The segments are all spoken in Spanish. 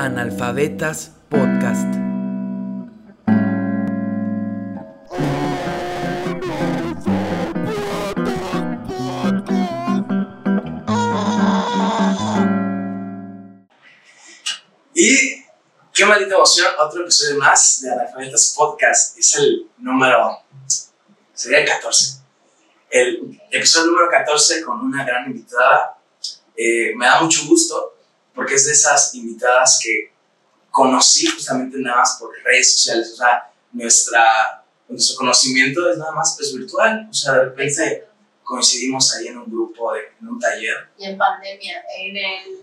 Analfabetas Podcast. Y qué maldita emoción, otro episodio más de Analfabetas Podcast. Es el número, sería el 14. El episodio número 14 con una gran invitada. Eh, me da mucho gusto porque es de esas invitadas que conocí justamente nada más por redes sociales. O sea, nuestra, nuestro conocimiento es nada más pues, virtual. O sea, de repente Exacto. coincidimos ahí en un grupo, de- en un taller Y en pandemia, en el,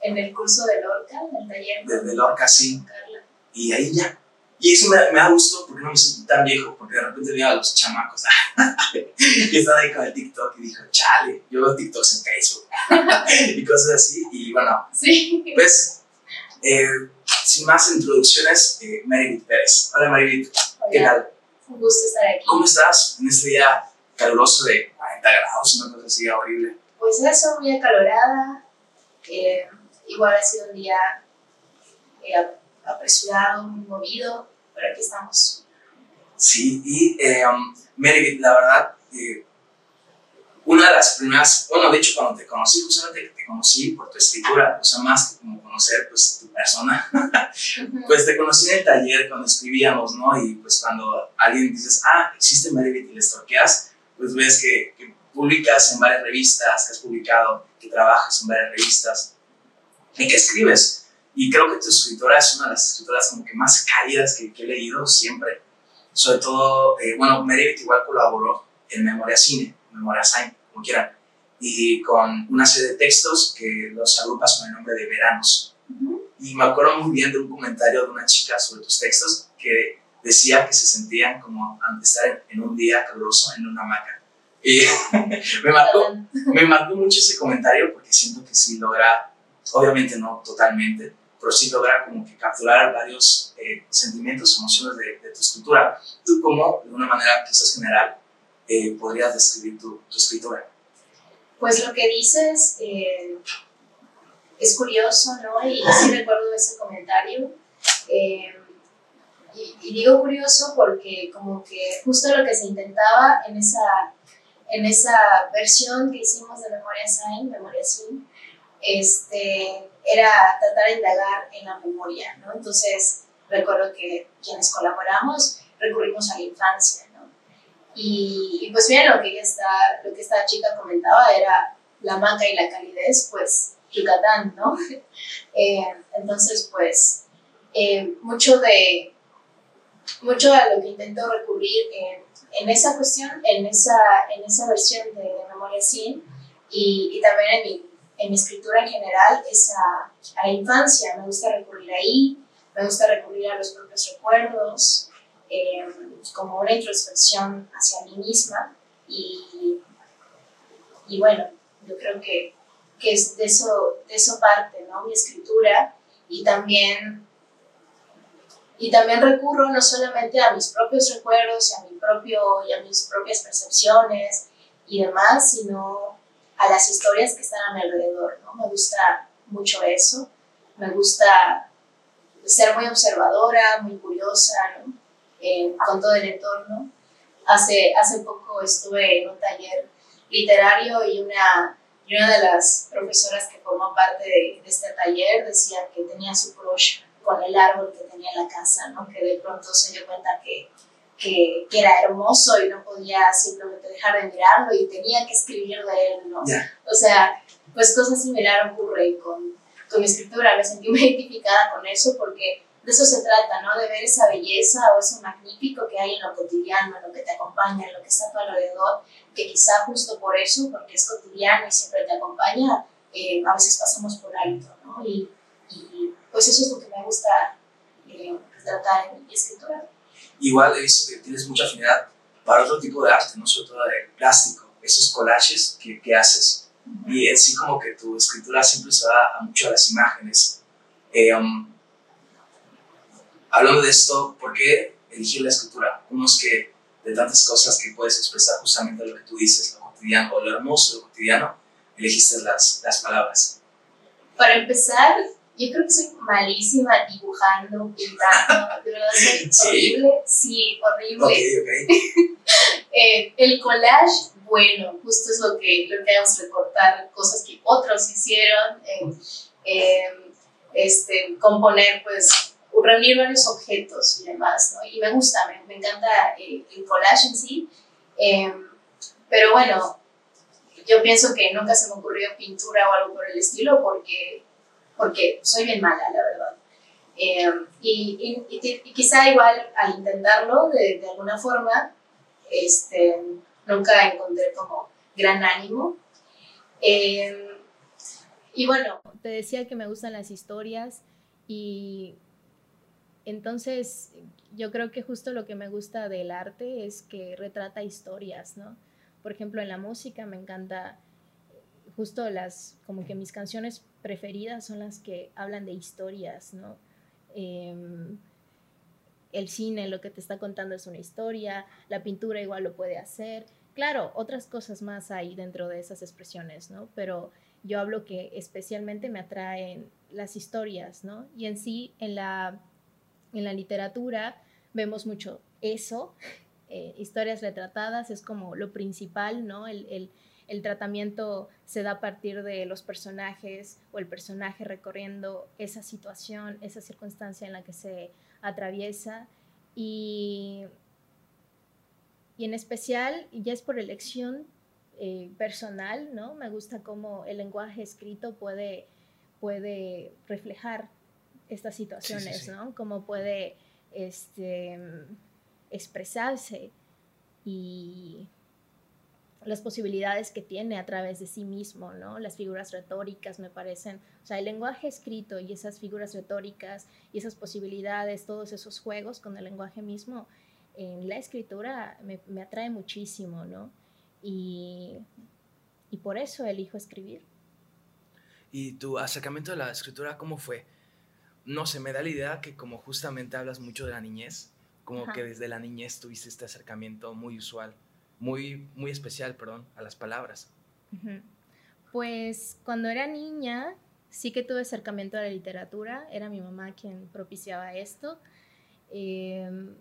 en el curso de Lorca, en el taller desde Lorca, sí. Carla. y ahí ya. Y eso me, me da gusto porque no me siento tan viejo, porque de repente veo a los chamacos y están ahí con el TikTok y dijo, chale, yo veo TikToks en Facebook y cosas así. Y bueno, Sí. pues, eh, sin más introducciones, eh, Maribit Pérez. Hola Maribit, ¿qué tal? un gusto estar aquí. ¿Cómo estás en este día caluroso de 40 grados, una cosa así horrible? Pues eso, muy acalorada. eh, igual ha sido un día eh, apresurado, muy movido, pero aquí estamos. Sí, y eh, um, Meredith, la verdad, eh, una de las primeras, bueno, de hecho, cuando te conocí, justamente te conocí por tu escritura, o sea, más que como conocer, pues, tu persona, pues te conocí en el taller cuando escribíamos, ¿no? Y pues cuando alguien dices, ah, existe Meredith y le stalkeas, pues ves que, que publicas en varias revistas, que has publicado, que trabajas en varias revistas y que escribes. Y creo que tu escritora es una de las escritoras como que más cálidas que, que he leído siempre sobre todo, eh, bueno, Meredith igual colaboró en Memoria Cine, Memoria Sign, como quieran, y con una serie de textos que los agrupas con el nombre de Veranos. Ujú. Y me acuerdo muy bien de un comentario de una chica sobre tus textos que decía que se sentían como ante estar en, en un día caluroso en una hamaca. Y me marcó, me marcó mucho ese comentario porque siento que sí logra, obviamente no totalmente, pero sí logra como que capturar varios eh, sentimientos, emociones de, tu escritura. ¿Tú cómo, de una manera quizás general, eh, podrías describir tu, tu escritura? Pues lo que dices eh, es curioso, ¿no? Y sí recuerdo ese comentario. Eh, y, y digo curioso porque como que justo lo que se intentaba en esa, en esa versión que hicimos de Memoria Sign, Memoria Sin, este, era tratar de indagar en la memoria, ¿no? Entonces recuerdo que quienes colaboramos recurrimos a la infancia, ¿no? Y, y pues bien, lo que, está, lo que esta chica comentaba era la maca y la calidez, pues Yucatán, ¿no? Eh, entonces, pues, eh, mucho de mucho a lo que intento recurrir en, en esa cuestión, en esa, en esa versión de, de Memoria Sin y, y también en mi, en mi escritura en general es a, a la infancia. Me gusta recurrir ahí, me gusta recurrir a los propios recuerdos, eh, como una introspección hacia mí misma y, y bueno, yo creo que, que es de eso, de eso parte, ¿no? Mi escritura y también, y también recurro no solamente a mis propios recuerdos y a, mi propio, y a mis propias percepciones y demás, sino a las historias que están a mi alrededor, ¿no? Me gusta mucho eso, me gusta ser muy observadora, muy curiosa, ¿no? Eh, con todo el entorno. Hace, hace poco estuve en un taller literario y una, y una de las profesoras que formó parte de, de este taller decía que tenía su crush con el árbol que tenía en la casa, ¿no? que de pronto se dio cuenta que, que, que era hermoso y no podía simplemente dejar de mirarlo y tenía que escribir de él. ¿no? Ya. O sea, pues cosas similares ocurre con, con mi escritura. Me sentí muy identificada con eso porque de eso se trata, ¿no? De ver esa belleza o eso magnífico que hay en lo cotidiano, en lo que te acompaña, en lo que está a tu alrededor, que quizá justo por eso, porque es cotidiano y siempre te acompaña, eh, a veces pasamos por alto, ¿no? Y, y, pues eso es lo que me gusta eh, tratar en mi escritura. Igual he visto que tienes mucha afinidad para otro tipo de arte, no sobre todo el plástico, esos collages que, que haces. Y en sí como que tu escritura siempre se va a mucho a las imágenes. Eh, um, hablando de esto, ¿por qué elegir la escritura? ¿Cómo es que de tantas cosas que puedes expresar justamente lo que tú dices, lo cotidiano, o lo hermoso, lo cotidiano, elegiste las, las palabras? Para empezar, yo creo que soy malísima dibujando, pintando, de verdad soy horrible, sí, horrible. Ok, ok. Eh, el collage, bueno, justo es lo que, lo que vamos a recortar, cosas que otros hicieron, eh, eh, este, componer, pues, reunir varios objetos y demás, ¿no? Y me gusta, me, me encanta el collage en sí, pero bueno, yo pienso que nunca se me ocurrió pintura o algo por el estilo porque, porque soy bien mala, la verdad. y, y, quizá igual al intentarlo de, de alguna forma, este, nunca encontré como gran ánimo. Em, y bueno, te decía que me gustan las historias y entonces yo creo que justo lo que me gusta del arte es que retrata historias, ¿no? Por ejemplo, en la música me encanta justo las, como que mis canciones preferidas son las que hablan de historias, ¿no? Em, el cine lo que te está contando es una historia, la pintura igual lo puede hacer. Claro, otras cosas más hay dentro de esas expresiones, ¿no? Pero yo hablo que especialmente me atraen las historias, ¿no? Y en sí, en la, en la literatura vemos mucho eso, eh, historias retratadas es como lo principal, ¿no? El, el, el tratamiento se da a partir de los personajes o el personaje recorriendo esa situación, esa circunstancia en la que se atraviesa y, y en especial, ya es por elección eh, personal, ¿no? Me gusta cómo el lenguaje escrito puede, puede reflejar estas situaciones, ¿no? Cómo puede este, expresarse y las posibilidades que tiene a través de sí mismo, ¿no? Las figuras retóricas me parecen, o sea, el lenguaje escrito y esas figuras retóricas y esas posibilidades, todos esos juegos con el lenguaje mismo, en la escritura me, me atrae muchísimo, ¿no? Y, y por eso elijo escribir. ¿Y tu acercamiento a la escritura cómo fue? No sé, me da la idea que como justamente hablas mucho de la niñez, como que desde la niñez tuviste este acercamiento muy usual muy, muy especial, perdón, a las palabras. Pues cuando era niña sí que tuve acercamiento a la literatura, era mi mamá quien propiciaba esto. Em,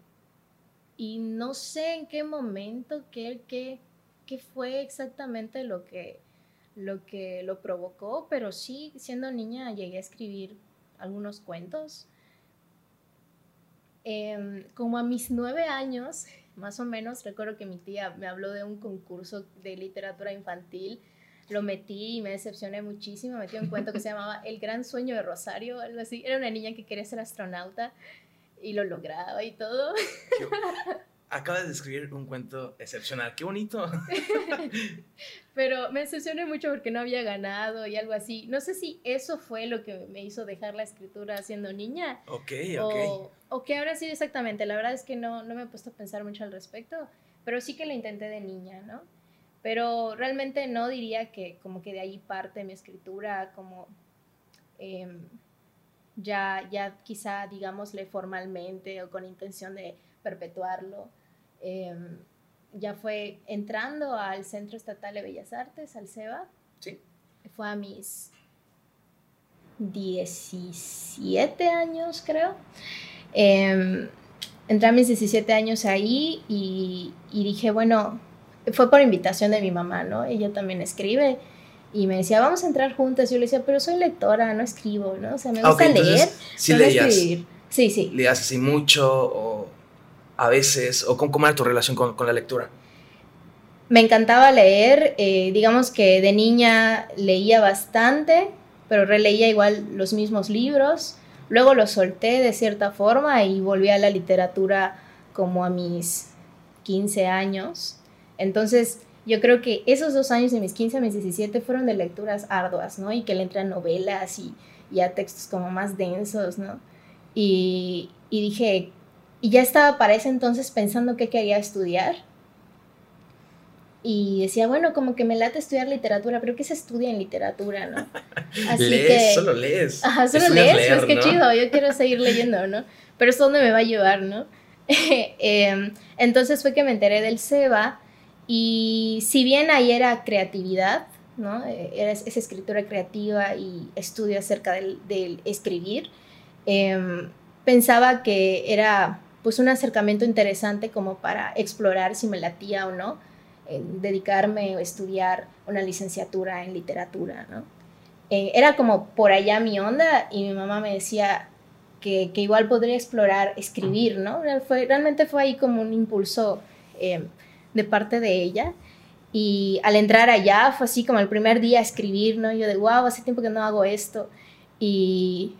y no sé en qué momento, qué, qué, qué fue exactamente lo que, lo que lo provocó, pero sí, siendo niña llegué a escribir algunos cuentos. Em, como a mis nueve años, más o menos. Recuerdo que mi tía me habló de un concurso de literatura infantil. Lo metí y me decepcioné muchísimo. Me metí un cuento que se llamaba El gran sueño de Rosario, algo así. Era una niña que quería ser astronauta y lo lograba y todo. Acabas de escribir un cuento excepcional, qué bonito. Pero me decepcioné mucho porque no había ganado y algo así. No sé si eso fue lo que me hizo dejar la escritura siendo niña. Ok, ok. O, o qué habrá sido exactamente. La verdad es que no, no me he puesto a pensar mucho al respecto, pero sí que lo intenté de niña, ¿no? Pero realmente no diría que como que de ahí parte mi escritura, como em, ya, ya quizá digámosle formalmente o con intención de perpetuarlo Em, ya fue entrando al Centro Estatal de Bellas Artes, al CEBA. Sí. Fue a mis 17 años, creo. Eh, entré a mis 17 años ahí y, y, dije, bueno, fue por invitación de mi mamá, ¿no? Ella también escribe y me decía, vamos a entrar juntas. Yo le decía, pero soy lectora, no escribo, ¿no? O sea, me gusta leer. Sí, leías. Escribir. Sí, sí. ¿Leías así mucho o a veces? ¿O cómo, era tu relación con, la lectura? Me encantaba leer, eh, digamos que de niña leía bastante, pero releía igual los mismos libros. Luego los solté de cierta forma y volví a la literatura como a mis 15 años. Entonces, yo creo que esos dos años de mis 15 a mis 17 fueron de lecturas arduas, ¿no? Y que le entran novelas y, y a textos como más densos, ¿no? Y, y dije, y ya estaba para ese entonces pensando qué quería estudiar. Y decía, bueno, como que me late estudiar literatura, pero ¿qué se estudia en literatura, no? Así lees, solo lees. Ajá, solo lees, pues qué chido, yo quiero seguir leyendo, ¿no? Pero es donde me va a llevar, ¿no? Em, entonces fue que me enteré del SEBA y si bien ahí era creatividad, ¿no? Eh, es, escritura creativa y estudio acerca del, escribir, em, pensaba que era pues un acercamiento interesante como para explorar si me latía o no, dedicarme o estudiar una licenciatura en literatura, ¿no? Eh, era como por allá mi onda y mi mamá me decía que, que igual podría explorar escribir, ¿no? Fue, realmente fue ahí como un impulso em, de parte de ella. Y al entrar allá fue así como el primer día escribir, ¿no? Yo de, wow, hace tiempo que no hago esto. Y,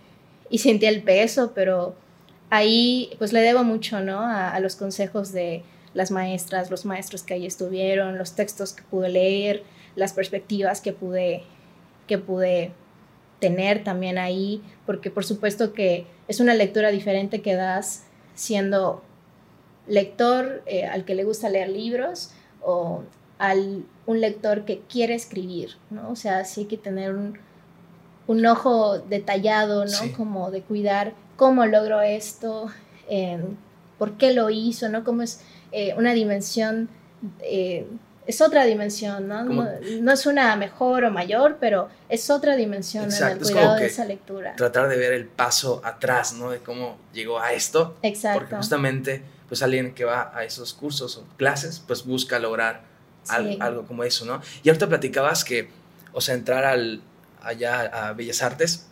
y sentí el peso, pero ahí pues le debo mucho, ¿no? A, los consejos de las maestras, los maestros que ahí estuvieron, los textos que pude leer, las perspectivas que pude, que pude tener también ahí, porque por supuesto que es una lectura diferente que das siendo lector eh, al que le gusta leer libros o al un lector que quiere escribir, ¿no? O sea, sí hay que tener un, un ojo detallado, ¿no? Como de cuidar cómo logró esto, em, por qué lo hizo, ¿no? Cómo es eh, una dimensión, eh, es otra dimensión, ¿no? ¿no? es una mejor o mayor, pero es otra dimensión en el cuidado de esa lectura. Tratar de ver el paso atrás, ¿no? De cómo llegó a esto. Exacto. Porque justamente, pues alguien que va a esos cursos o clases, pues busca lograr algo, como eso, ¿no? Y ahorita platicabas que, o sea, entrar al, allá a Bellas Artes,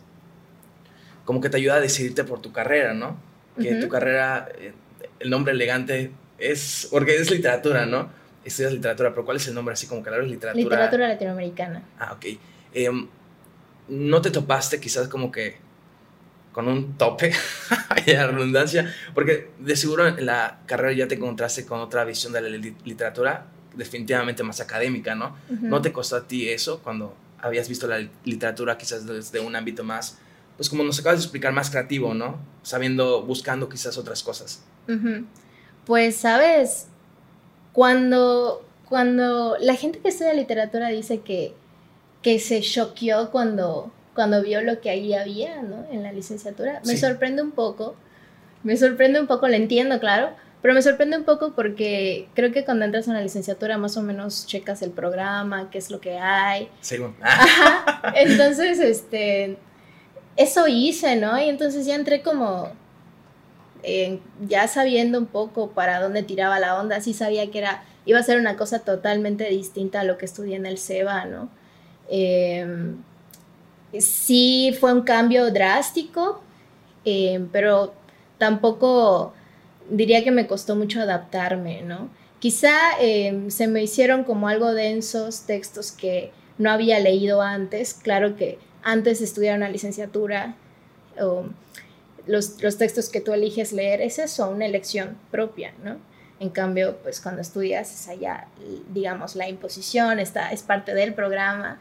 como que te ayuda a decidirte por tu carrera, ¿no? Que tu carrera, eh, el nombre elegante es, porque es literatura, ¿no? Estudias literatura, pero ¿cuál es el nombre así como claro? Es literatura. Literatura latinoamericana. Ah, ok. Em, ¿No te topaste quizás como que con un tope, la redundancia? Porque de seguro en la carrera ya te encontraste con otra visión de la literatura definitivamente más académica, ¿no? ¿No te costó a ti eso cuando habías visto la literatura quizás desde un ámbito más, pues como nos acabas de explicar, más creativo, ¿no? Sabiendo, buscando quizás otras cosas. Pues, sabes, cuando, cuando la gente que estudia literatura dice que, que se choqueó cuando, cuando vio lo que ahí había, ¿no? En la licenciatura, me sorprende un poco, me sorprende un poco, lo entiendo, claro, pero me sorprende un poco porque creo que cuando entras a una licenciatura más o menos checas el programa, qué es lo que hay. Según. Entonces, este, eso hice, ¿no? Y entonces ya entré como, ya sabiendo un poco para dónde tiraba la onda, sí sabía que era, iba a ser una cosa totalmente distinta a lo que estudié en el SEBA, ¿no? Em, sí fue un cambio drástico, em, pero tampoco diría que me costó mucho adaptarme, ¿no? Quizá se me hicieron como algo densos textos que no había leído antes. Claro que antes de estudiar una licenciatura, los, textos que tú eliges leer es eso, una elección propia, ¿no? En cambio, pues cuando estudias es allá, digamos, la imposición, está, es parte del programa.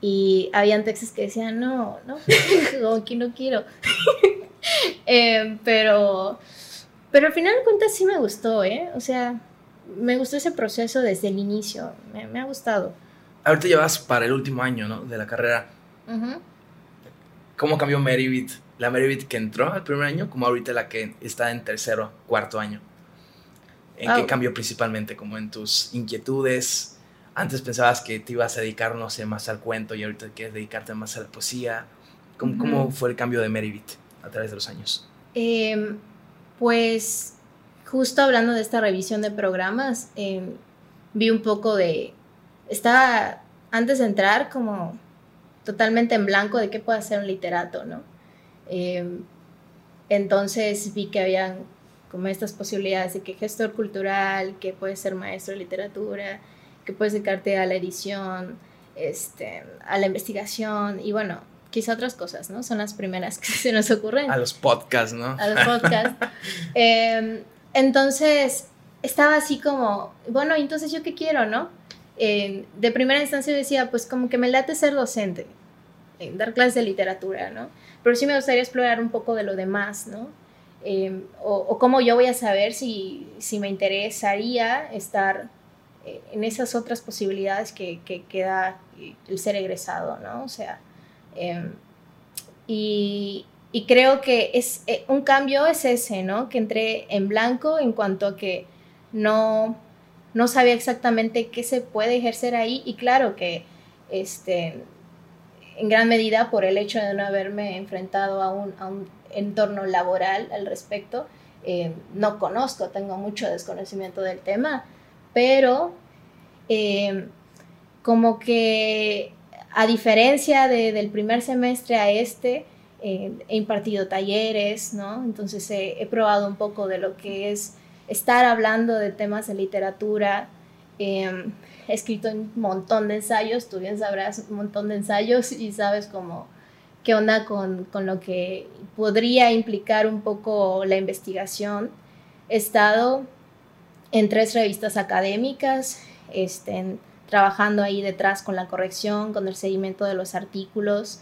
Y habían textos que decían, no, no, aquí no quiero. Em, pero pero al final de cuentas sí me gustó, ¿eh? O sea, me gustó ese proceso desde el inicio, me, ha gustado. Ahorita llevas para el último año, ¿no? De la carrera. ¿Cómo cambió Meribit? La Meribit que entró al primer año, como ahorita la que está en tercero, cuarto año. ¿En qué cambió principalmente? Como en tus inquietudes. Antes pensabas que te ibas a dedicar, no sé, más al cuento y ahorita quieres dedicarte más a la poesía. ¿Cómo, ¿cómo fue el cambio de Meribit a través de los años? Eh, pues justo hablando de esta revisión de programas, em, vi un poco de, estaba antes de entrar como totalmente en blanco de qué puede hacer un literato, ¿no? Em, entonces vi que habían como estas posibilidades de que gestor cultural, que puedes ser maestro de literatura, que puedes dedicarte a la edición, este, a la investigación y bueno, quizá otras cosas, ¿no? Son las primeras que se nos ocurren. A los podcasts, ¿no? A los podcasts. Em, entonces, estaba así como, bueno, entonces yo qué quiero, ¿no? de primera instancia decía, pues como que me late ser docente, dar clases de literatura, ¿no? Pero sí me gustaría explorar un poco de lo demás, ¿no? Em, o, cómo yo voy a saber si, si me interesaría estar eh, en esas otras posibilidades que, que, que da el ser egresado, ¿no? O sea, Em, y, creo que es eh, un cambio es ese, ¿no? Que entré en blanco en cuanto a que no, no sabía exactamente qué se puede ejercer ahí y claro que, este, en gran medida por el hecho de no haberme enfrentado a un, a un entorno laboral al respecto. Eh, no conozco, tengo mucho desconocimiento del tema, pero eh, como que a diferencia del primer semestre a este, eh, he impartido talleres, ¿no? Entonces he, probado un poco de lo que es estar hablando de temas de literatura. Em, he escrito un montón de ensayos, tú bien sabrás un montón de ensayos y sabes cómo qué onda con, con, lo que podría implicar un poco la investigación. He estado en tres revistas académicas, este, trabajando ahí detrás con la corrección, con el seguimiento de los artículos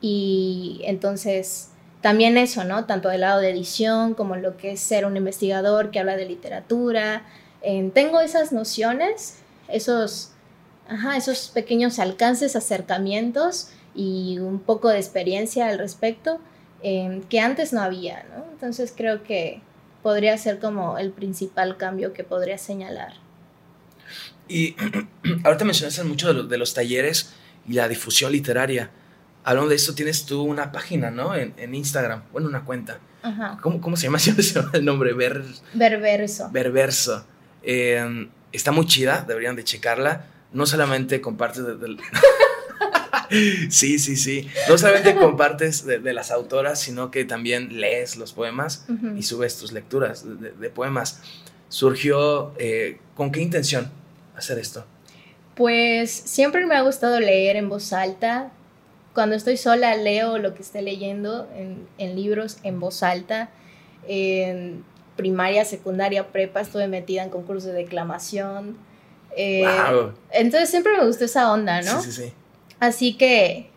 y entonces también eso, ¿no? Tanto del lado de edición como lo que es ser un investigador que habla de literatura. Tengo esas nociones, esos, esos pequeños alcances, acercamientos y un poco de experiencia al respecto que antes no había, ¿no? Entonces creo que podría ser como el principal cambio que podría señalar. Y ahorita mencionaste mucho de, los talleres y la difusión literaria. Hablando de eso, tienes tú una página, ¿no? En, Instagram, bueno, una cuenta. Ajá. ¿Cómo, se llama? se llama el nombre? Ver... Berverso. Berverso. Em, está muy chida, deberían de checarla. No solamente compartes sí, sí, sí. No solamente compartes de, las autoras, sino que también lees los poemas y subes tus lecturas de, poemas. ¿Surgió eh, con qué intención hacer esto? Pues siempre me ha gustado leer en voz alta. Cuando estoy sola leo lo que esté leyendo en, libros en voz alta. En primaria, secundaria, prepa estuve metida en concursos de declamación. Eh, entonces siempre me gustó esa onda, ¿no? Sí, sí, sí. Así que,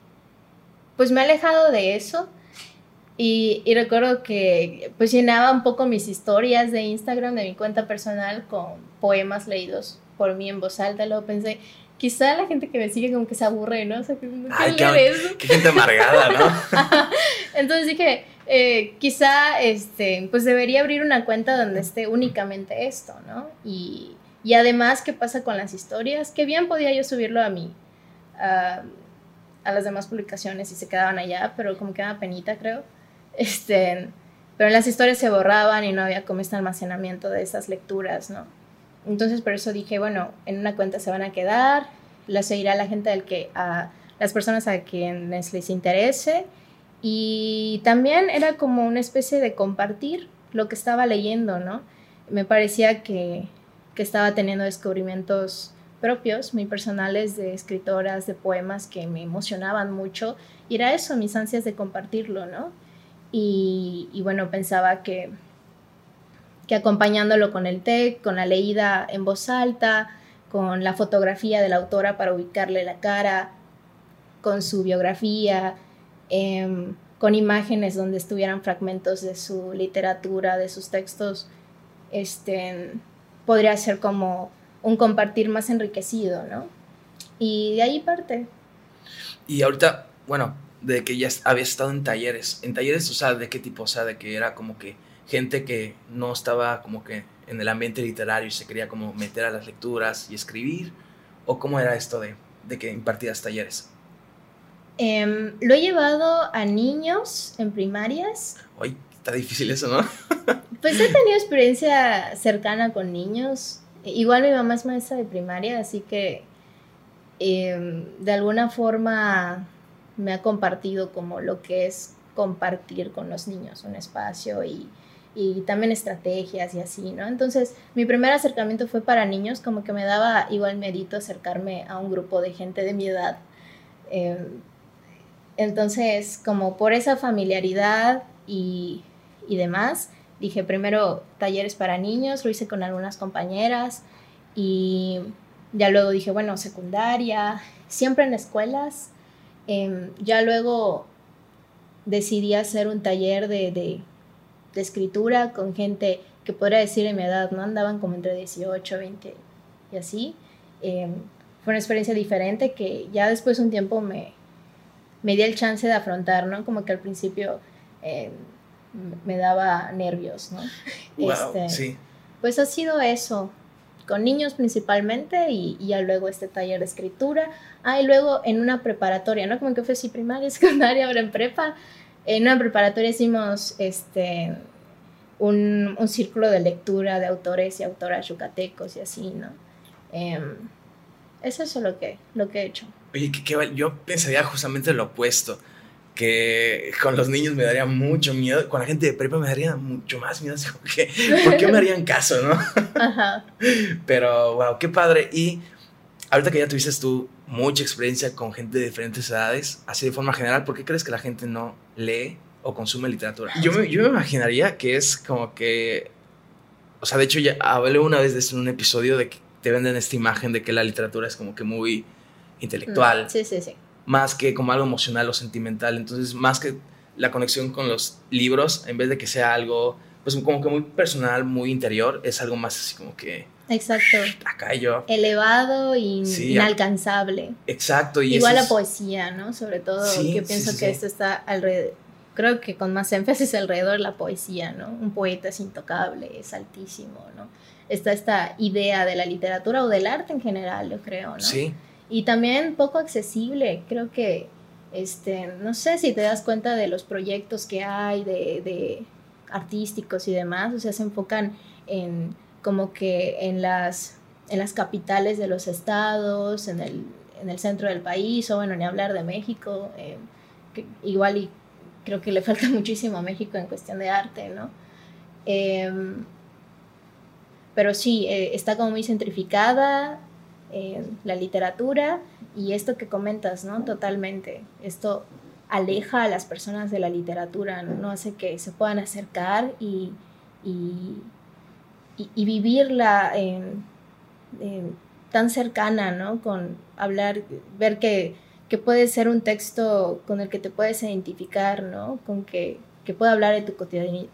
pues me he alejado de eso. Y, y, recuerdo que pues llenaba un poco mis historias de Instagram, de mi cuenta personal, con poemas leídos por mí en voz alta, luego pensé, quizá la gente que me sigue como que se aburre, ¿no? O sea, que, Ay, qué, qué, gente amargada, ¿no? Entonces dije, eh, quizá, este, pues debería abrir una cuenta donde esté únicamente esto, ¿no? Y, y además, ¿qué pasa con las historias? Que bien podía yo subirlo a mí, a, las demás publicaciones y se quedaban allá, pero como que daba penita, creo. Este, pero las historias se borraban y no había como este almacenamiento de esas lecturas, ¿no? Entonces por eso dije, bueno, en una cuenta se van a quedar, las seguirá la gente del que, a las personas a quienes les interese. Y también era como una especie de compartir lo que estaba leyendo, ¿no? Me parecía que, que estaba teniendo descubrimientos propios, muy personales, de escritoras, de poemas que me emocionaban mucho. Y era eso, mis ansias de compartirlo, ¿no? Y, bueno, pensaba que que acompañándolo con el TEC, con la leída en voz alta, con la fotografía de la autora para ubicarle la cara, con su biografía, em, con imágenes donde estuvieran fragmentos de su literatura, de sus textos, este, podría ser como un compartir más enriquecido, ¿no? Y de ahí parte. Y ahorita, bueno, de que ya habías estado en talleres, en talleres, o sea, ¿de qué tipo? O sea, de que era como que gente que no estaba como que en el ambiente literario y se quería como meter a las lecturas y escribir? ¿O cómo era esto de, de que impartías talleres? Em, lo he llevado a niños en primarias. Uy, está difícil eso, ¿no? pues he tenido experiencia cercana con niños. Igual mi mamá es maestra de primaria, así que em, de alguna forma me ha compartido como lo que es compartir con los niños un espacio y, y también estrategias y así, ¿no? Entonces, mi primer acercamiento fue para niños, como que me daba igual medito acercarme a un grupo de gente de mi edad. Em, entonces, como por esa familiaridad y, y, demás, dije primero talleres para niños, lo hice con algunas compañeras y ya luego dije, bueno, secundaria, siempre en escuelas. Em, ya luego decidí hacer un taller de, de escritura con gente que podría decir en mi edad, ¿no? Andaban como entre 18, 20 y así. Em, fue una experiencia diferente que ya después de un tiempo me, me di el chance de afrontar, ¿no? Como que al principio em, me daba nervios, ¿no? Wow, este, sí. Pues ha sido eso. con niños principalmente y, y, ya luego este taller de escritura. Ah, y luego en una preparatoria, ¿no? Como que fue así primaria, secundaria, ahora en prepa. En una preparatoria hicimos este, un, un círculo de lectura de autores y autoras yucatecos y así, ¿no? Eh, eso es lo que, lo que he hecho. Oye, que, yo pensaría justamente lo opuesto que con los niños me daría mucho miedo, con la gente de prepa me daría mucho más miedo, que, ¿por qué me harían caso, no? Ajá. Pero, wow, qué padre. Y ahorita que ya tuviste tú mucha experiencia con gente de diferentes edades, así de forma general, ¿por qué crees que la gente no lee o consume literatura? Yo me, yo me imaginaría que es como que, o sea, de hecho ya hablé una vez de esto en un episodio de que te venden esta imagen de que la literatura es como que muy intelectual. Sí, sí, sí más que como algo emocional o sentimental. Entonces, más que la conexión con los libros, en vez de que sea algo, pues como que muy personal, muy interior, es algo más así como que... Exacto. Acá yo. Elevado y inalcanzable. Exacto. Y Igual la poesía, ¿no? Sobre todo, que pienso que esto está alrededor, creo que con más énfasis alrededor de la poesía, ¿no? Un poeta es intocable, es altísimo, ¿no? Está esta idea de la literatura o del arte en general, yo creo, ¿no? Sí y también poco accesible. Creo que, este, no sé si te das cuenta de los proyectos que hay, de, de artísticos y demás, o sea, se enfocan en como que en las, en las capitales de los estados, en el, en el centro del país, o bueno, ni hablar de México, eh, igual y creo que le falta muchísimo a México en cuestión de arte, ¿no? Em, pero sí, eh, está como muy centrificada, la literatura y esto que comentas, ¿no? Totalmente. Esto aleja a las personas de la literatura, no, hace que se puedan acercar y, y, y, vivirla tan cercana, ¿no? Con hablar, ver que, que, puede ser un texto con el que te puedes identificar, ¿no? Con que, que puede hablar de tu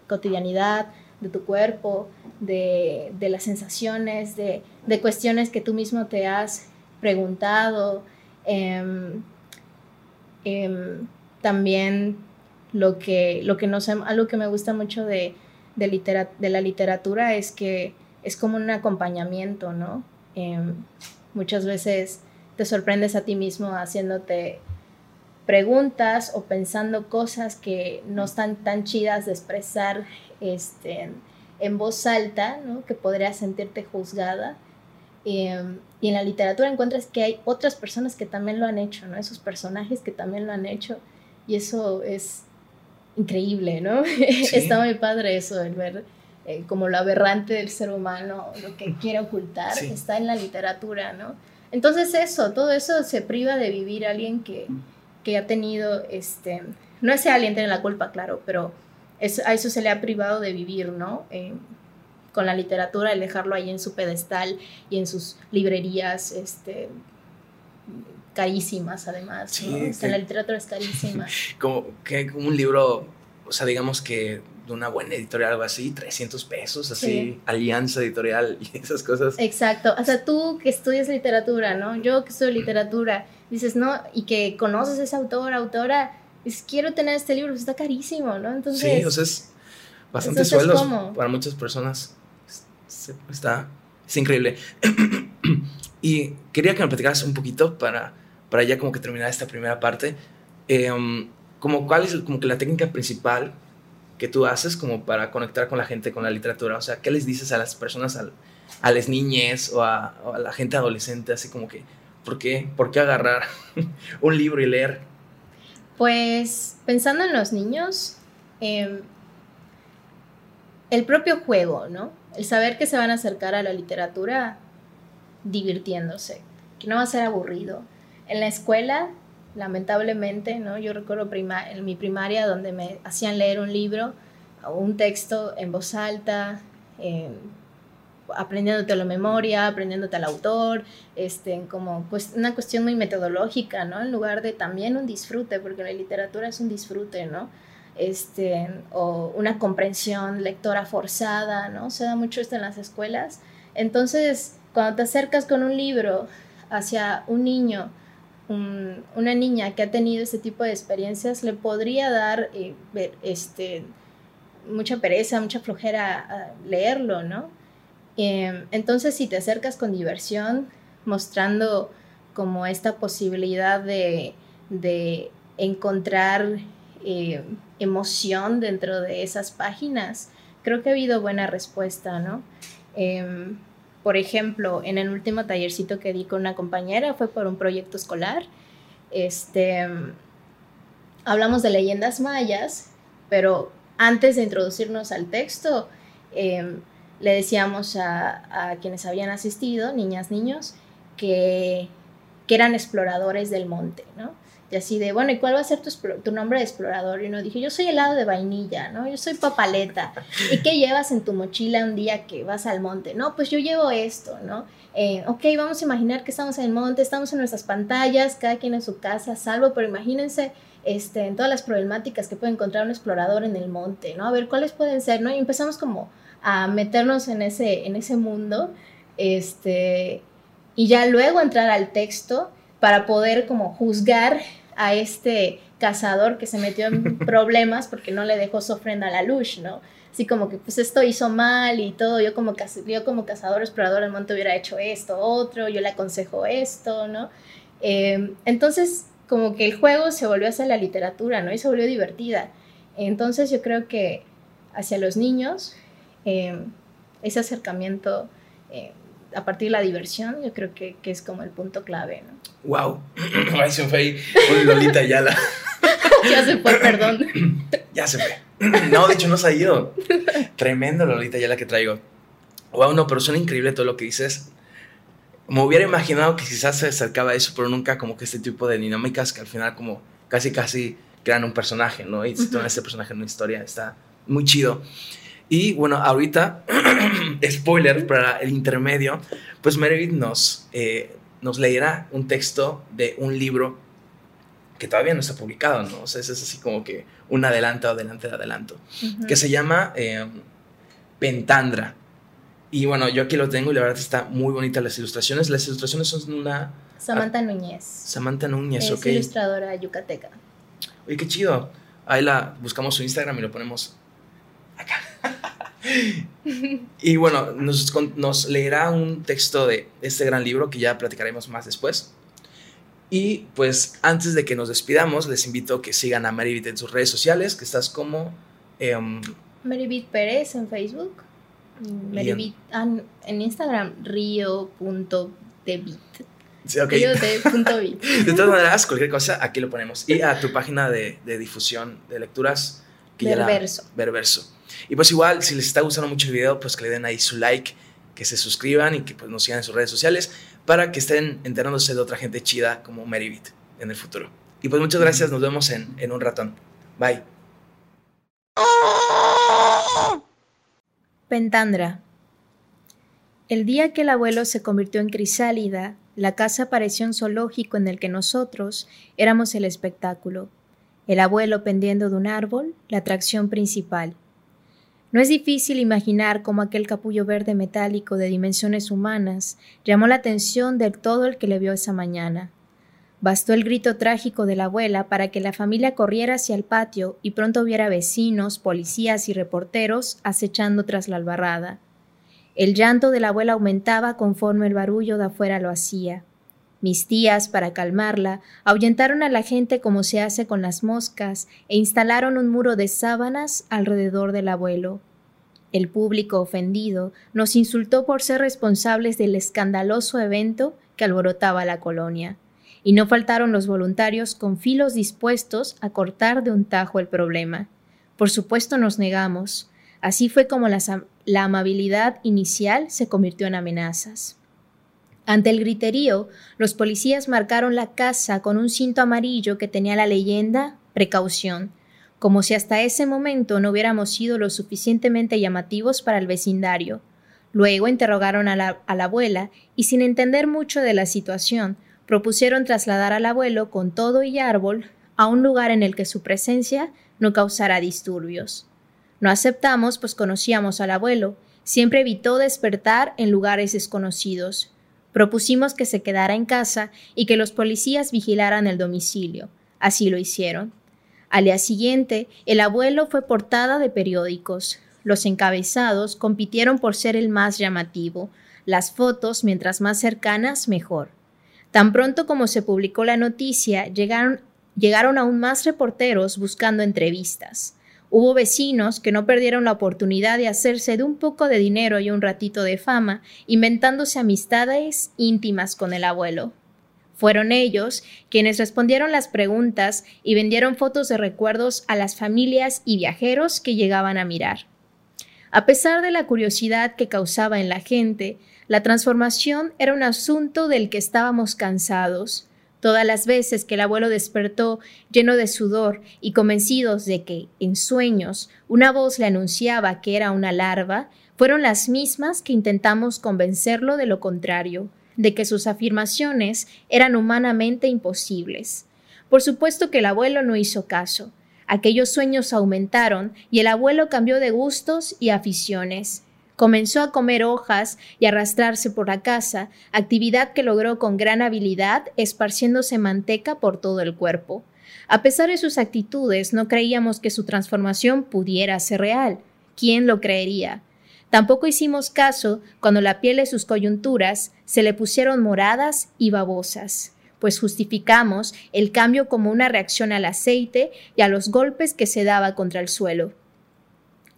cotidianidad, de tu cuerpo, de, de las sensaciones, de, de, cuestiones que tú mismo te has preguntado. Em, em, también lo que, lo que nos, algo que me gusta mucho de, de, de la literatura es que es como un acompañamiento, ¿no? Em, muchas veces te sorprendes a ti mismo haciéndote preguntas o pensando cosas que no están tan chidas de expresar este, en voz alta, ¿no? que podrías sentirte juzgada. Em, y en la literatura encuentras que hay otras personas que también lo han hecho, ¿no? Esos personajes que también lo han hecho. Y eso es increíble, ¿no? Está muy padre eso, el ver eh, como lo aberrante del ser humano, lo que quiere ocultar, está en la literatura, ¿no? Entonces eso, todo eso se priva de vivir alguien que, que ha tenido, este, no ese alguien tiene la culpa, claro, pero a eso se le ha privado de vivir, ¿no? Eh, con la literatura, el dejarlo ahí en su pedestal y en sus librerías, este, carísimas además, sí, ¿no? la literatura es carísima. como que un libro, o sea, digamos que de una buena editorial, algo así, 300 pesos, así, alianza editorial y esas cosas. Exacto, o sea, tú que estudias literatura, ¿no? Yo que estudio literatura, dices, no, y que conoces a ese autor, autora, es, quiero tener este libro, pues está carísimo, ¿no? Entonces, sí, o sea, es bastante sueldos para muchas personas. Está, es increíble. y quería que me platicaras un poquito para, para ya como que terminar esta primera parte. Em, como cuál es como que la técnica principal que tú haces como para conectar con la gente, con la literatura? O sea, ¿qué les dices a las personas, a las niñas o a, a, la gente adolescente? Así como que, ¿por qué, ¿por qué agarrar un libro y leer? Pues pensando en los niños, em, el propio juego, ¿no? El saber que se van a acercar a la literatura divirtiéndose, que no va a ser aburrido. En la escuela, lamentablemente, ¿no? Yo recuerdo en mi primaria donde me hacían leer un libro, un texto en voz alta, aprendiéndote la memoria, aprendiéndote al autor, este, como pues, una cuestión muy metodológica, ¿no? En lugar de también un disfrute, porque la literatura es un disfrute, ¿no? Este, o una comprensión lectora forzada, ¿no? Se da mucho esto en las escuelas. Entonces, cuando te acercas con un libro hacia un niño, una niña que ha tenido este tipo de experiencias, le podría dar eh, este, mucha pereza, mucha flojera leerlo, ¿no? Em, entonces, si te acercas con diversión, mostrando como esta posibilidad de, encontrar eh, emoción dentro de esas páginas, creo que ha habido buena respuesta, ¿no? Em, por ejemplo, en el último tallercito que di con una compañera fue por un proyecto escolar. Este, hablamos de leyendas mayas, pero antes de introducirnos al texto, em, le decíamos a, quienes habían asistido, niñas, niños, que, que, eran exploradores del monte, ¿no? Y así de, bueno, ¿y cuál va a ser tu, tu nombre de explorador? Y uno dije, yo soy helado de vainilla, ¿no? Yo soy papaleta. ¿Y qué llevas en tu mochila un día que vas al monte? No, pues yo llevo esto, ¿no? Eh, ok, vamos a imaginar que estamos en el monte, estamos en nuestras pantallas, cada quien en su casa, salvo, pero imagínense este, en todas las problemáticas que puede encontrar un explorador en el monte, ¿no? A ver cuáles pueden ser, ¿no? Y empezamos como a meternos en ese, en ese mundo, este, y ya luego entrar al texto para poder como juzgar a este cazador que se metió en problemas porque no le dejó su ofrenda a la luz, ¿no? Así como que pues esto hizo mal y todo, yo como, yo como cazador explorador del monte hubiera hecho esto, otro, yo le aconsejo esto, ¿no? Em, entonces como que el juego se volvió hacia la literatura, ¿no? Y se volvió divertida. Entonces yo creo que hacia los niños, em, ese acercamiento eh, a partir de la diversión, yo creo que, que, es como el punto clave, ¿no? ¡Wow! Ay, se fue ahí con Lolita Ayala. ya se fue, perdón. ya se fue. No, de hecho no se ha ido. Tremendo Lolita Ayala que traigo. Wow, no, pero suena increíble todo lo que dices. Me hubiera imaginado que quizás se acercaba a eso, pero nunca como que este tipo de dinámicas que al final como casi casi crean un personaje, ¿no? Y si uh ese personaje en una historia, está muy chido. Y bueno, ahorita, spoiler para el intermedio, pues Meredith nos, eh, nos leerá un texto de un libro que todavía no está publicado, ¿no? O sea, es así como que un adelanto, adelante, adelanto, que se llama eh, Pentandra. Y bueno, yo aquí lo tengo y la verdad está muy bonita las ilustraciones. Las ilustraciones son una... Samantha Núñez. Samantha Núñez, es ilustradora yucateca. Oye, qué chido. Ahí la buscamos su Instagram y lo ponemos acá. Y bueno, nos, nos, leerá un texto de este gran libro que ya platicaremos más después. Y pues antes de que nos despidamos, les invito a que sigan a Maribit en sus redes sociales, que estás como... Eh, Maribit Pérez en Facebook. Maribit ah, en Instagram, rio.debit. Sí, okay. de todas maneras, cualquier cosa, aquí lo ponemos. Y a tu página de, de difusión de lecturas. Que Ververso. Ververso. Y pues igual, si les está gustando mucho el video, pues que le den ahí su like, que se suscriban y que pues, nos sigan en sus redes sociales para que estén enterándose de otra gente chida como Meribit en el futuro. Y pues muchas gracias, nos vemos en, en un ratón. Bye. Pentandra. El día que el abuelo se convirtió en crisálida, la casa pareció un zoológico en el que nosotros éramos el espectáculo. El abuelo pendiendo de un árbol, la atracción principal. No es difícil imaginar cómo aquel capullo verde metálico de dimensiones humanas llamó la atención de todo el que le vio esa mañana. Bastó el grito trágico de la abuela para que la familia corriera hacia el patio y pronto viera vecinos, policías y reporteros acechando tras la albarrada. El llanto de la abuela aumentaba conforme el barullo de afuera lo hacía. Mis tías, para calmarla, ahuyentaron a la gente como se hace con las moscas e instalaron un muro de sábanas alrededor del abuelo. El público ofendido nos insultó por ser responsables del escandaloso evento que alborotaba la colonia, y no faltaron los voluntarios con filos dispuestos a cortar de un tajo el problema. Por supuesto nos negamos. Así fue como la, la amabilidad inicial se convirtió en amenazas. Ante el griterío, los policías marcaron la casa con un cinto amarillo que tenía la leyenda precaución, como si hasta ese momento no hubiéramos sido lo suficientemente llamativos para el vecindario. Luego interrogaron a la, abuela y sin entender mucho de la situación, propusieron trasladar al abuelo con todo y árbol a un lugar en el que su presencia no causara disturbios. No aceptamos, pues conocíamos al abuelo, siempre evitó despertar en lugares desconocidos, Propusimos que se quedara en casa y que los policías vigilaran el domicilio. Así lo hicieron. Al día siguiente, el abuelo fue portada de periódicos. los encabezados compitieron por ser el más llamativo. Las fotos, mientras más cercanas, mejor. Tan pronto como se publicó la noticia, llegaron, llegaron aún más reporteros buscando entrevistas. Hubo vecinos que no perdieron la oportunidad de hacerse de un poco de dinero y un ratito de fama, inventándose amistades íntimas con el abuelo. Fueron ellos quienes respondieron las preguntas y vendieron fotos de recuerdos a las familias y viajeros que llegaban a mirar. A pesar de la curiosidad que causaba en la gente, la transformación era un asunto del que estábamos cansados. Todas las veces que el abuelo despertó lleno de sudor y convencidos de que, en sueños, una voz le anunciaba que era una larva, fueron las mismas que intentamos convencerlo de lo contrario de que sus afirmaciones eran humanamente imposibles. Por supuesto que el abuelo no hizo caso. Aquellos sueños aumentaron y el abuelo cambió de gustos y aficiones. Comenzó a comer hojas y arrastrarse por la casa, actividad que logró con gran habilidad, esparciéndose manteca por todo el cuerpo. A pesar de sus actitudes, no creíamos que su transformación pudiera ser real. ¿Quién lo creería? Tampoco hicimos caso cuando la piel de sus coyunturas se le pusieron moradas y babosas, pues justificamos el cambio como una reacción al aceite y a los golpes que se daba contra el suelo.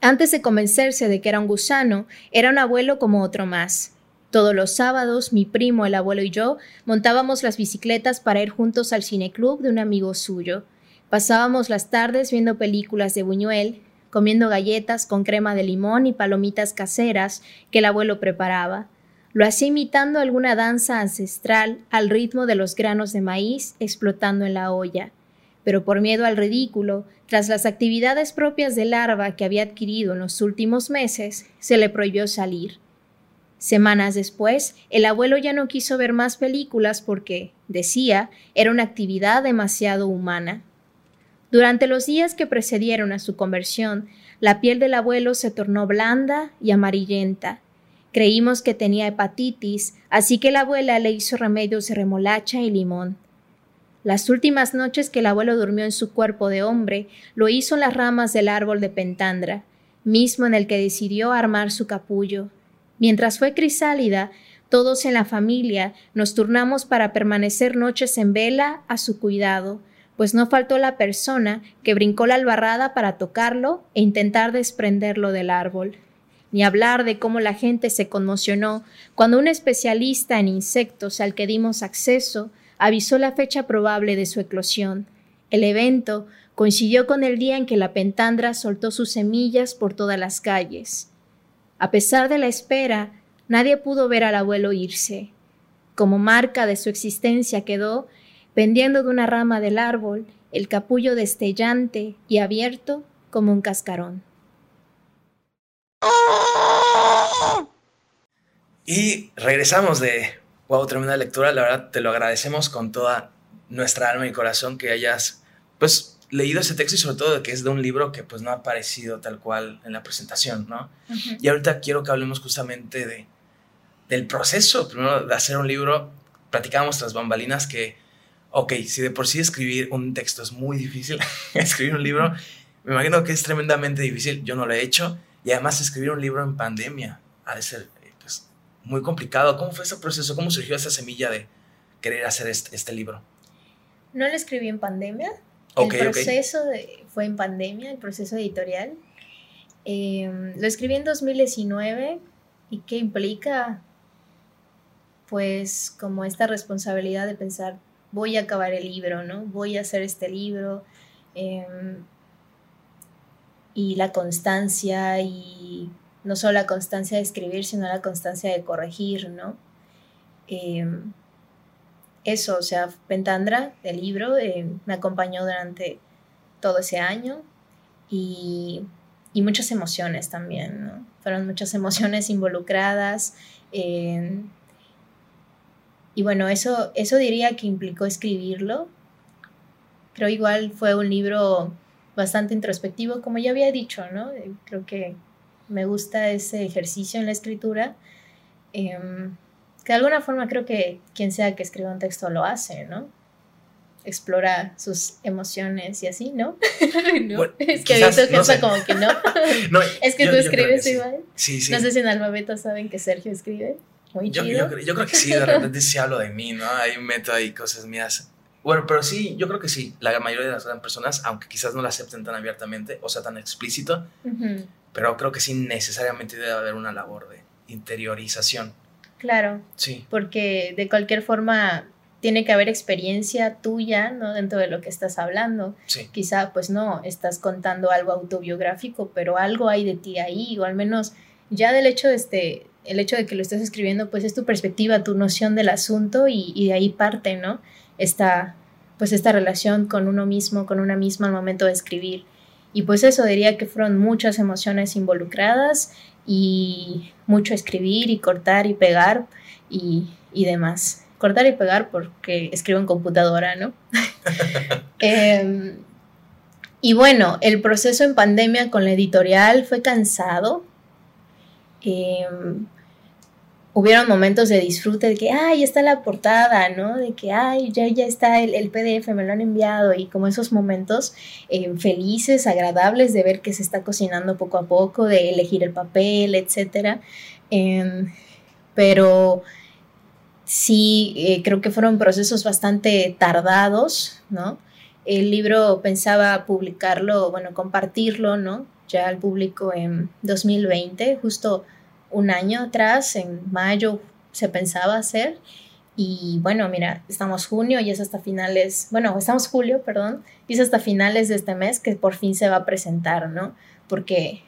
Antes de convencerse de que era un gusano, era un abuelo como otro más. Todos los sábados, mi primo, el abuelo y yo montábamos las bicicletas para ir juntos al cineclub de un amigo suyo. Pasábamos las tardes viendo películas de Buñuel, comiendo galletas con crema de limón y palomitas caseras que el abuelo preparaba. Lo hacía imitando alguna danza ancestral al ritmo de los granos de maíz explotando en la olla. Pero por miedo al ridículo, tras las actividades propias de larva que había adquirido en los últimos meses, se le prohibió salir. Semanas después, el abuelo ya no quiso ver más películas porque, decía, era una actividad demasiado humana. Durante los días que precedieron a su conversión, la piel del abuelo se tornó blanda y amarillenta. Creímos que tenía hepatitis, así que la abuela le hizo remedios de remolacha y limón. Las últimas noches que el abuelo durmió en su cuerpo de hombre, lo hizo en las ramas del árbol de pentandra, mismo en el que decidió armar su capullo. Mientras fue crisálida, todos en la familia nos turnamos para permanecer noches en vela a su cuidado, pues no faltó la persona que brincó la albarrada para tocarlo e intentar desprenderlo del árbol. Ni hablar de cómo la gente se conmocionó cuando un especialista en insectos al que dimos acceso avisó la fecha probable de su eclosión. El evento coincidió con el día en que la pentandra soltó sus semillas por todas las calles. A pesar de la espera, nadie pudo ver al abuelo irse. Como marca de su existencia quedó pendiendo de una rama del árbol, el capullo destellante y abierto como un cascarón. Y regresamos de wow, tremenda lectura. La verdad, te lo agradecemos con toda nuestra alma y corazón que hayas pues leído ese texto y sobre todo que es de un libro que pues no ha aparecido tal cual en la presentación, ¿no? Y ahorita quiero que hablemos justamente de, del proceso, primero de hacer un libro. Platicábamos tras bambalinas que ok, si de por sí escribir un texto es muy difícil, escribir un libro, me imagino que es tremendamente difícil, yo no lo he hecho, y además escribir un libro en pandemia ha de ser muy complicado. ¿Cómo fue ese proceso? ¿Cómo surgió esa semilla de querer hacer este, este libro? No lo escribí en pandemia. el proceso fue en pandemia, el proceso editorial. Em, lo escribí en 2019 y qué implica pues como esta responsabilidad de pensar voy a acabar el libro, ¿no? Voy a hacer este libro. Em, y la constancia y no solo la constancia de escribir, sino la constancia de corregir, ¿no? Em, eso, o sea, Pentandra, el libro, eh, me acompañó durante todo ese año y, y, muchas emociones también, ¿no? Fueron muchas emociones involucradas. Y bueno, eso, eso diría que implicó escribirlo. Creo igual fue un libro bastante introspectivo, como ya había dicho, ¿no? Eh, creo que me gusta ese ejercicio en la escritura. Em, que de alguna forma creo que quien sea que escriba un texto lo hace, ¿no? explora sus emociones y así, ¿no? es que quizás, visto no como que no. es que tú escribes igual. Sí, sí. No sé si en Alfabeto saben que Sergio escribe. Muy yo, chido. Yo, creo que sí, de repente sí hablo de mí, ¿no? Hay un meto ahí cosas mías. Bueno, pero sí, yo creo que sí. La mayoría de las personas, aunque quizás no la acepten tan abiertamente o sea tan explícito, pero creo que sí necesariamente debe haber una labor de interiorización. Claro. Sí. Porque de cualquier forma tiene que haber experiencia tuya, ¿no? Dentro de lo que estás hablando. Sí. Quizá, pues no, estás contando algo autobiográfico, pero algo hay de ti ahí, o al menos ya del hecho de este, el hecho de que lo estés escribiendo, pues es tu perspectiva, tu noción del asunto y, y de ahí parte, ¿no? Esta, pues esta relación con uno mismo, con una misma al momento de escribir. Y pues eso diría que fueron muchas emociones involucradas y mucho escribir y cortar y pegar y, y demás. Cortar y pegar porque escribo en computadora, ¿no? Em, y bueno, el proceso en pandemia con la editorial fue cansado. Eh, hubieron momentos de disfrute de que, ay, está la portada, ¿no? De que, ay, ya, ya está el, el PDF, me lo han enviado y como esos momentos eh, felices, agradables de ver que se está cocinando poco a poco, de elegir el papel, etc. Em, pero sí, eh, creo que fueron procesos bastante tardados, ¿no? El libro pensaba publicarlo, bueno, compartirlo, ¿no? Ya al público en 2020, justo un año atrás, en mayo, se pensaba hacer. Y bueno, mira, estamos junio y es hasta finales, bueno, estamos julio, perdón, y es hasta finales de este mes que por fin se va a presentar, ¿no? Porque,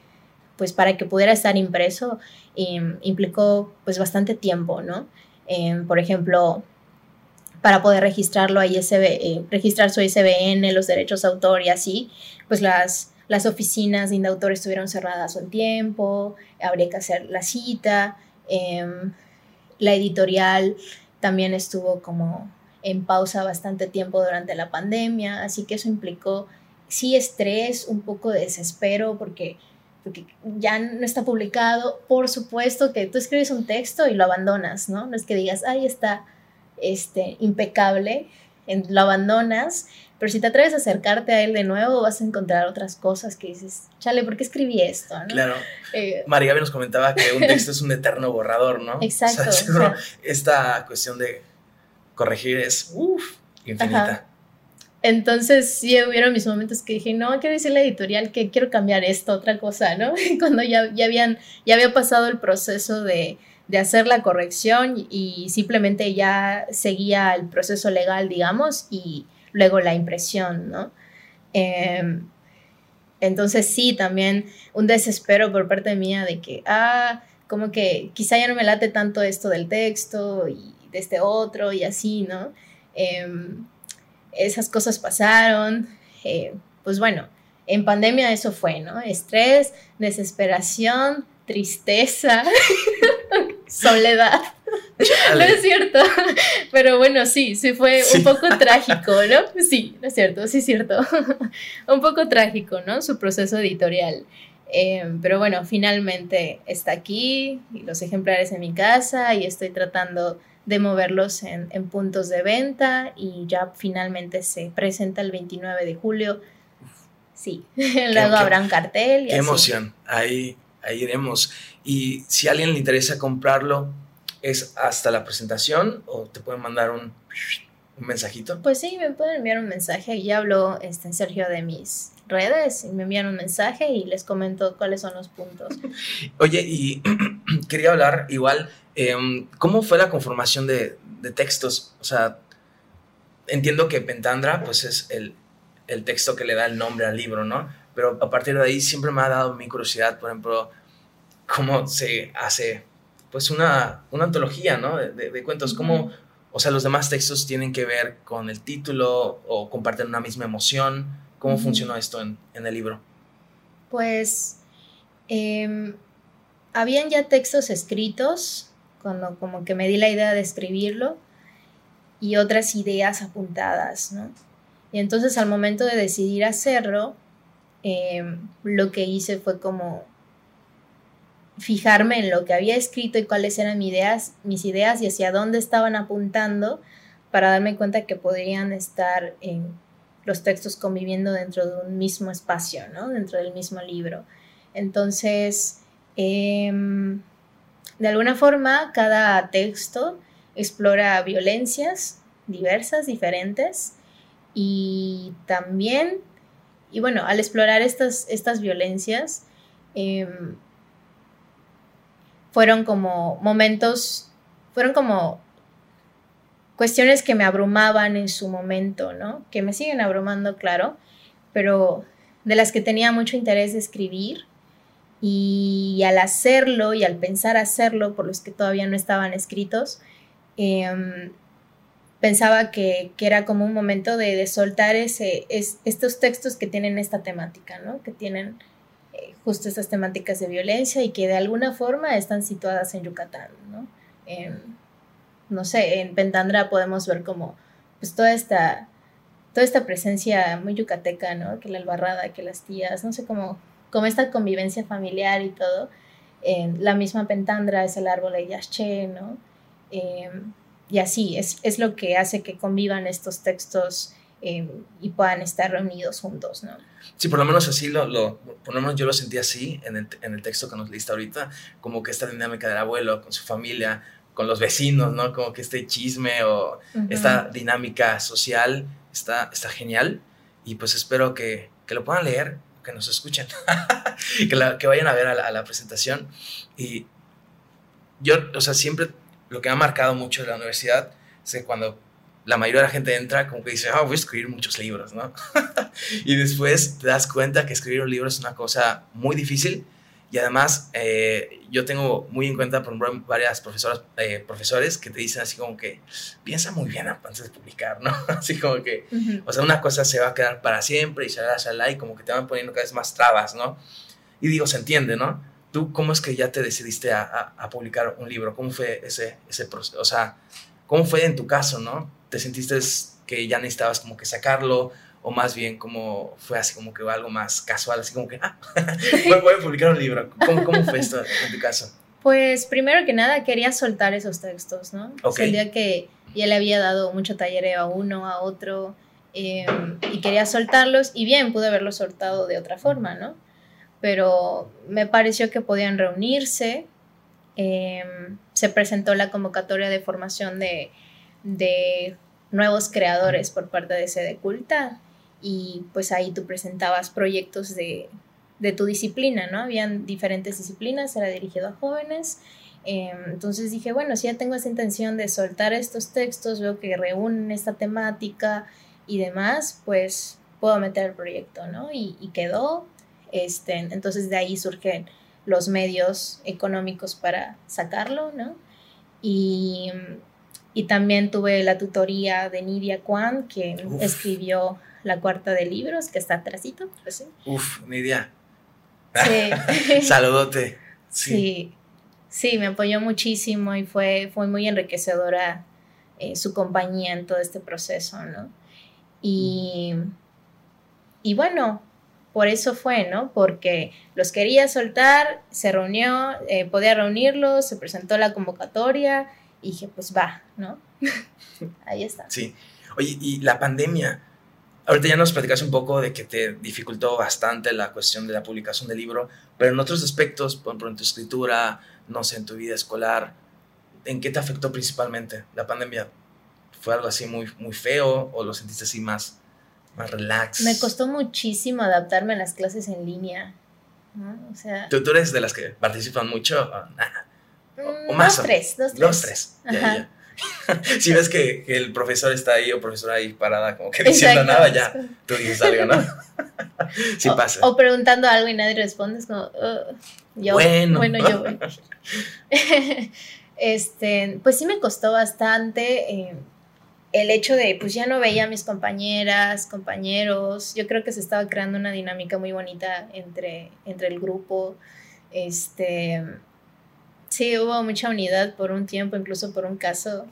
pues para que pudiera estar impreso, em, implicó pues bastante tiempo, ¿no? Em, por ejemplo, para poder registrarlo a ISB, eh, registrar su ISBN, los derechos de autor y así, pues las las oficinas de Indautor estuvieron cerradas un tiempo, habría que hacer la cita, em, la editorial también estuvo como en pausa bastante tiempo durante la pandemia, así que eso implicó sí estrés, un poco de desespero porque, porque ya no está publicado. Por supuesto que tú escribes un texto y lo abandonas, ¿no? No es que digas, ahí está este, impecable, lo abandonas, pero si te atreves a acercarte a él de nuevo, vas a encontrar otras cosas que dices, chale, ¿por qué escribí esto? Claro. Eh, María nos comentaba que un texto es un eterno borrador, ¿no? Exacto. esta cuestión de corregir es, uff, infinita. Entonces sí hubieron mis momentos que dije, no, quiero decir la editorial que quiero cambiar esto, otra cosa, ¿no? Cuando ya, ya, habían, ya había pasado el proceso de, de hacer la corrección y simplemente ya seguía el proceso legal, digamos, y luego la impresión, ¿no? Em, entonces sí, también un desespero por parte mía de que, ah, como que quizá ya no me late tanto esto del texto y de este otro y así, ¿no? Em, esas cosas pasaron, eh, pues bueno, en pandemia eso fue, ¿no? Estrés, desesperación, tristeza, soledad. No es cierto. Pero bueno, sí, sí fue un poco trágico, ¿no? Sí, no es cierto, sí es cierto. un poco trágico, ¿no? Su proceso editorial. Em, pero bueno, finalmente está aquí, y los ejemplares en mi casa, y estoy tratando de moverlos en, puntos de venta, y ya finalmente se presenta el 29 de julio. Sí, luego habrá un cartel. qué emoción, ahí, ahí iremos. Y si a alguien le interesa comprarlo, ¿Es hasta la presentación o te pueden mandar un, un mensajito? Pues sí, me pueden enviar un mensaje. Ya hablo este, Sergio de mis redes y me envían un mensaje y les comento cuáles son los puntos. Oye, y quería hablar igual, em, ¿cómo fue la conformación de, de, textos? O sea, entiendo que Pentandra pues es el, el texto que le da el nombre al libro, ¿no? Pero a partir de ahí siempre me ha dado mi curiosidad, por ejemplo, cómo se hace pues una, una antología, ¿no? De, cuentos, ¿cómo, o sea, los demás textos tienen que ver con el título o comparten una misma emoción? ¿Cómo funcionó esto en, el libro? Pues em, habían ya textos escritos, cuando como que me di la idea de escribirlo, y otras ideas apuntadas, ¿no? Y entonces al momento de decidir hacerlo, em, lo que hice fue como fijarme en lo que había escrito y cuáles eran mis ideas, mis ideas y hacia dónde estaban apuntando para darme cuenta que podrían estar en los textos conviviendo dentro de un mismo espacio, ¿no? Dentro del mismo libro. Entonces, em, de alguna forma, cada texto explora violencias diversas, diferentes, y también, y bueno, al explorar estas, estas violencias, em, fueron como momentos, fueron como cuestiones que me abrumaban en su momento, ¿no? Que me siguen abrumando, claro, pero de las que tenía mucho interés de escribir y al hacerlo y al pensar hacerlo por los que todavía no estaban escritos, em, pensaba que, era como un momento de, soltar ese, estos textos que tienen esta temática, ¿no? Que tienen justo estas temáticas de violencia y que de alguna forma están situadas en Yucatán, ¿no? no sé, en Pentandra podemos ver como pues toda esta, toda esta presencia muy yucateca, ¿no? Que la albarrada, que las tías, no sé, como, esta convivencia familiar y todo. En la misma Pentandra es el árbol de Yaché, ¿no? Em, y así, es, es, lo que hace que convivan estos textos em, y puedan estar reunidos juntos, ¿no? Sí, por lo menos así lo, lo, por lo menos yo lo sentí así en el, en el texto que nos leíste ahorita, como que esta dinámica del abuelo con su familia, con los vecinos, ¿no? Como que este chisme o esta dinámica social está, está genial. Y pues espero que, que lo puedan leer, que nos escuchen, que, la, que, vayan a ver a la, presentación. Y yo, o sea, siempre lo que me ha marcado mucho de la universidad es que cuando la mayoría de la gente entra, como que dice, ah, voy a escribir muchos libros, ¿no? y después te das cuenta que escribir un libro es una cosa muy difícil y además, eh, yo tengo muy en cuenta, por ejemplo, varias profesoras, eh, profesores que te dicen así como que piensa muy bien antes de publicar, ¿no? Así como que, o sea, una cosa se va a quedar para siempre y shalala, shalala, y como que te van poniendo cada vez más trabas, ¿no? Y digo, se entiende, ¿no? ¿Tú cómo es que ya te decidiste a, a, a publicar un libro? ¿Cómo fue ese, ese proceso? O sea, ¿cómo fue en tu caso, ¿no? ¿Te sentiste que ya necesitabas como que sacarlo? o más bien como fue así como que algo más casual, así como que, ah, voy, a publicar un libro. ¿Cómo, ¿Cómo, fue esto en tu caso? Pues primero que nada quería soltar esos textos, ¿no? Okay. el día que ya le había dado mucho taller a uno, a otro, em, y quería soltarlos, y bien, pude haberlos soltado de otra forma, ¿no? Pero me pareció que podían reunirse, em, se presentó la convocatoria de formación de, de nuevos creadores por parte de Sede Culta y pues ahí tú presentabas proyectos de, tu disciplina, ¿no? Habían diferentes disciplinas, era dirigido a jóvenes. Em, entonces dije, bueno, si ya tengo esa intención de soltar estos textos, veo que reúnen esta temática y demás, pues puedo meter el proyecto, ¿no? Y, quedó. Este, entonces de ahí surgen los medios económicos para sacarlo, ¿no? Y, también tuve la tutoría de Nidia Kwan, que escribió la cuarta de libros, que está atrásito. Pues sí. Uf, Nidia. Sí. Saludote. Sí. sí. me apoyó muchísimo y fue, fue muy enriquecedora eh, su compañía en todo este proceso, ¿no? Y, y bueno, por eso fue, ¿no? Porque los quería soltar, se reunió, eh, podía reunirlos, se presentó la convocatoria y dije, pues va, ¿no? Ahí está. Sí. Oye, y la pandemia, Ahorita ya nos platicas un poco de que te dificultó bastante la cuestión de la publicación del libro, pero en otros aspectos, por ejemplo, en tu escritura, no sé, en tu vida escolar, ¿en qué te afectó principalmente la pandemia? ¿Fue algo así muy, muy feo o lo sentiste así más, más relax? Me costó muchísimo adaptarme a las clases en línea. O sea, ¿Tú, eres de las que participan mucho? ¿O, o mm, más? Dos, tres. Dos, tres. Dos, tres. Ya, ya. si ves que, el profesor está ahí o profesora ahí parada, como que diciendo nada, ya tú dices algo, ¿no? sí o, pasa. O preguntando algo y nadie responde, es como, yo, bueno, bueno yo. este, pues sí me costó bastante eh, el hecho de, pues ya no veía a mis compañeras, compañeros, yo creo que se estaba creando una dinámica muy bonita entre, entre el grupo, este Sí, hubo mucha unidad por un tiempo, incluso por un caso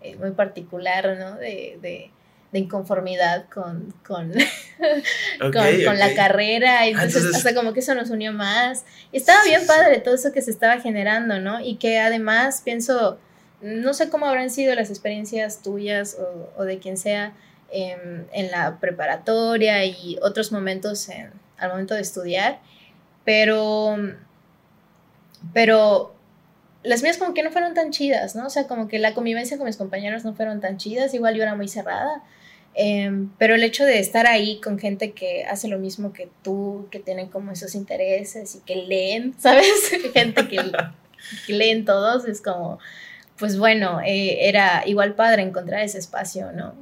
eh, muy particular, ¿no? De, de, de inconformidad con, con, con, la carrera, y ah, entonces, hasta como que eso nos unió más. Y estaba bien padre todo eso que se estaba generando, ¿no? Y que además pienso, no sé cómo habrán sido las experiencias tuyas o, de quien sea en, en, la preparatoria y otros momentos en, al momento de estudiar, pero, pero las mías como que no fueron tan chidas, ¿no? O sea, como que la convivencia con mis compañeros no fueron tan chidas, igual yo era muy cerrada. Em, pero el hecho de estar ahí con gente que hace lo mismo que tú, que tienen como esos intereses y que leen, ¿sabes? gente que, leen todos, es como, pues bueno, eh, era igual padre encontrar ese espacio, ¿no?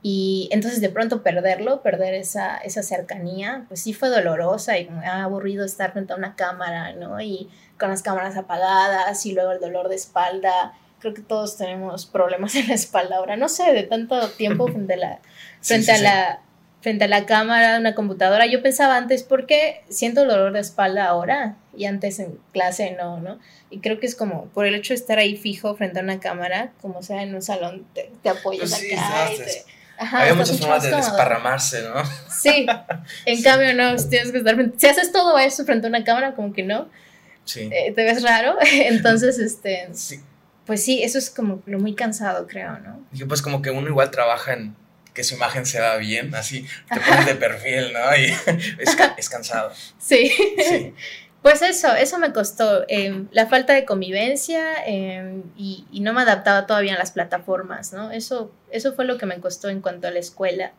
Y entonces de pronto perderlo, perder esa, esa cercanía, pues sí fue dolorosa y como ah, aburrido estar frente a una cámara, ¿no? Y con las cámaras apagadas y luego el dolor de espalda. Creo que todos tenemos problemas en la espalda ahora, no sé, de tanto tiempo frente a la, frente a la, frente a la cámara de una computadora. Yo pensaba antes, ¿por qué siento dolor de espalda ahora? Y antes en clase no, ¿no? Y creo que es como por el hecho de estar ahí fijo frente a una cámara, como sea en un salón, te, apoyas pues acá y te, Ajá, muchas formas de desparramarse, ¿no? Sí, en cambio no, tienes que estar Si haces todo eso frente a una cámara, como que no. Sí. Eh, te ves raro, entonces, este... Sí. Pues sí, eso es como lo muy cansado, creo, ¿no? Y pues como que uno igual trabaja en que su imagen se vea bien, así, te pones de perfil, ¿no? Y es, es cansado. Sí. sí. Pues eso, eso me costó. Em, la falta de convivencia em, y, no me adaptaba todavía a las plataformas, ¿no? Eso, eso fue lo que me costó en cuanto a la escuela.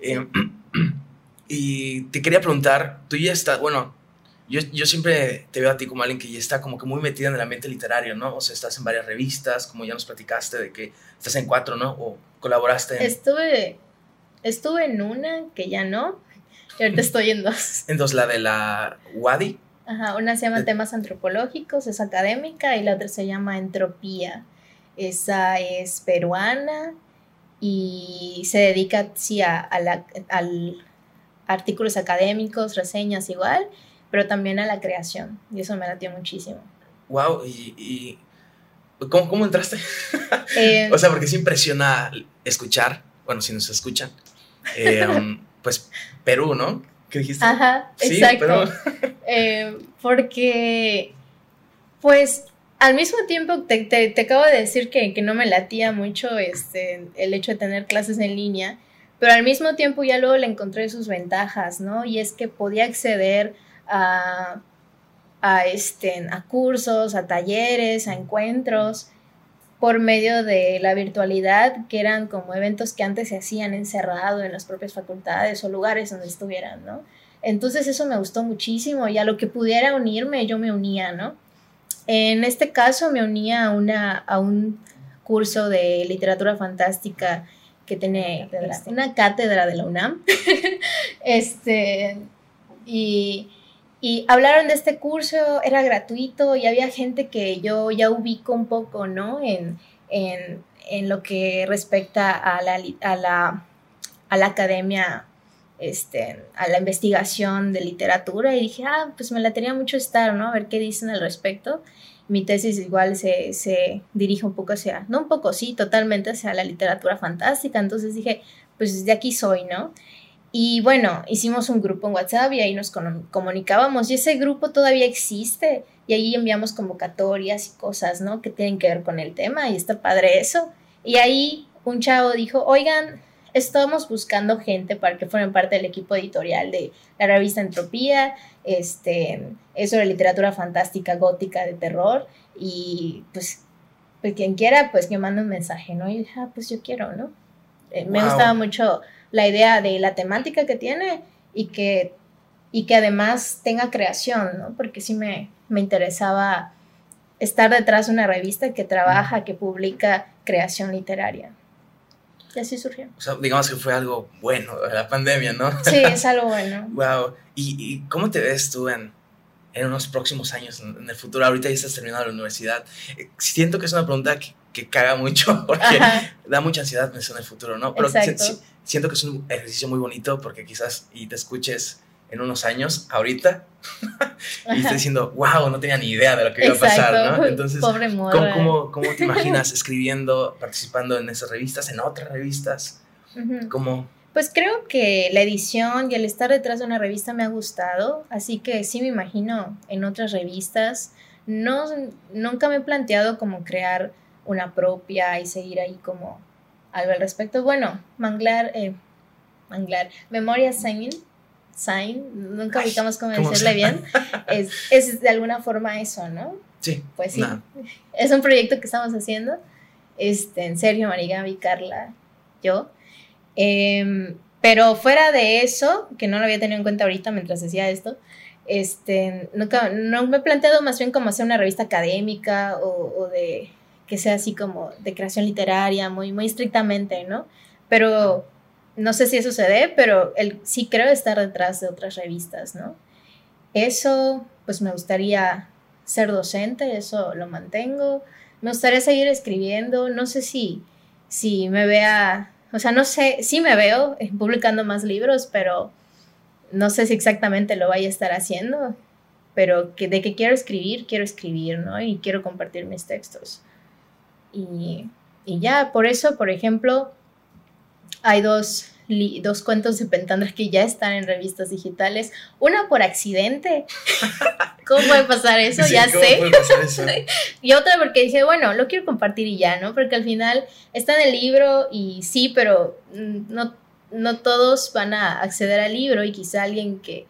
Em, y te quería preguntar, tú ya estás, bueno, yo, yo, siempre te veo a ti como alguien que ya está como que muy metida en el ambiente literario, ¿no? O sea, estás en varias revistas, como ya nos platicaste de que estás en cuatro, ¿no? O colaboraste en... Estuve, estuve en una que ya no, y ahorita estoy en dos. En dos, la de la Wadi. Ajá, una se llama Temas Antropológicos, es académica, y la otra se llama Entropía. Esa es peruana y se dedica sí, a, la, al artículos académicos, reseñas igual, pero también a la creación. Y eso me latió muchísimo. Wow, y, ¿cómo, ¿cómo, entraste? Eh, o sea, porque se impresiona escuchar, bueno, si nos escuchan, eh, pues Perú, ¿no? ¿Qué dijiste? Ajá, exacto. Eh, porque, pues, al mismo tiempo te, te, acabo de decir que, que, no me latía mucho este, el hecho de tener clases en línea, pero al mismo tiempo ya luego le encontré sus ventajas, ¿no? Y es que podía acceder a, a, este, a cursos, a talleres, a encuentros por medio de la virtualidad, que eran como eventos que antes se hacían encerrado en las propias facultades o lugares donde estuvieran, ¿no? Entonces eso me gustó muchísimo y a lo que pudiera unirme yo me unía, ¿no? En este caso me unía a, una, a un curso de literatura fantástica que tiene una cátedra de la UNAM. este, y, y hablaron de este curso, era gratuito y había gente que yo ya ubico un poco, ¿no? En, en, en lo que respecta a la, a la, a la academia, este, a la investigación de literatura y dije, ah, pues me la tenía mucho estar, ¿no? A ver qué dicen al respecto. Mi tesis igual se, se dirige un poco hacia, no un poco, sí, totalmente hacia la literatura fantástica, entonces dije, pues de aquí soy, ¿no? Y bueno, hicimos un grupo en WhatsApp y ahí nos comunicábamos y ese grupo todavía existe y ahí enviamos convocatorias y cosas, ¿no? Que tienen que ver con el tema y está padre eso. Y ahí un chavo dijo, oigan, estamos buscando gente para que fueran parte del equipo editorial de la revista Entropía, este, es sobre literatura fantástica, gótica, de terror y pues, pues quien quiera, pues que mande un mensaje, ¿no? Y dije, ah, pues yo quiero, ¿no? Eh, me gustaba mucho la idea de la temática que tiene y que, y que además tenga creación, ¿no? Porque sí me, me interesaba estar detrás de una revista que trabaja, que publica creación literaria. Y así surgió. O sea, digamos que fue algo bueno la pandemia, ¿no? Sí, es algo bueno. wow. ¿Y, ¿Y, cómo te ves tú en, en unos próximos años, en, el futuro? Ahorita ya estás terminando la universidad. Eh, siento que es una pregunta que, que caga mucho porque da mucha ansiedad pensar en el futuro, ¿no? Pero siento que es un ejercicio muy bonito porque quizás y te escuches en unos años, ahorita, y estés diciendo, wow, no tenía ni idea de lo que iba a pasar, ¿no? Entonces, Pobre ¿cómo, ¿cómo, te imaginas escribiendo, participando en esas revistas, en otras revistas? ¿Cómo? Pues creo que la edición y el estar detrás de una revista me ha gustado, así que sí me imagino en otras revistas. No, nunca me he planteado como crear una propia y seguir ahí como algo al respecto. Bueno, Manglar, eh, Manglar, Memoria Sign, Sign, nunca ubicamos cómo, decirle bien, es, es, de alguna forma eso, ¿no? Sí. Pues sí, es un proyecto que estamos haciendo, este, en serio, Marigaby, Carla, yo. Em, pero fuera de eso, que no lo había tenido en cuenta ahorita mientras decía esto, este, nunca, no me he planteado más bien como hacer una revista académica o, o de que sea así como de creación literaria, muy, muy estrictamente, ¿no? Pero no sé si eso se dé, pero él sí creo estar detrás de otras revistas, ¿no? Eso, pues me gustaría ser docente, eso lo mantengo. Me gustaría seguir escribiendo, no sé si, si me vea, o sea, no sé, sí me veo publicando más libros, pero no sé si exactamente lo vaya a estar haciendo, pero que de que quiero escribir, quiero escribir, ¿no? Y quiero compartir mis textos. Y, ya, por eso, por ejemplo, hay dos, dos cuentos de Pentandra que ya están en revistas digitales. Una por accidente. ¿Cómo puede pasar eso? ya sé. y otra porque dije, bueno, lo quiero compartir y ya, ¿no? Porque al final está en el libro y sí, pero no, no todos van a acceder al libro y quizá alguien que,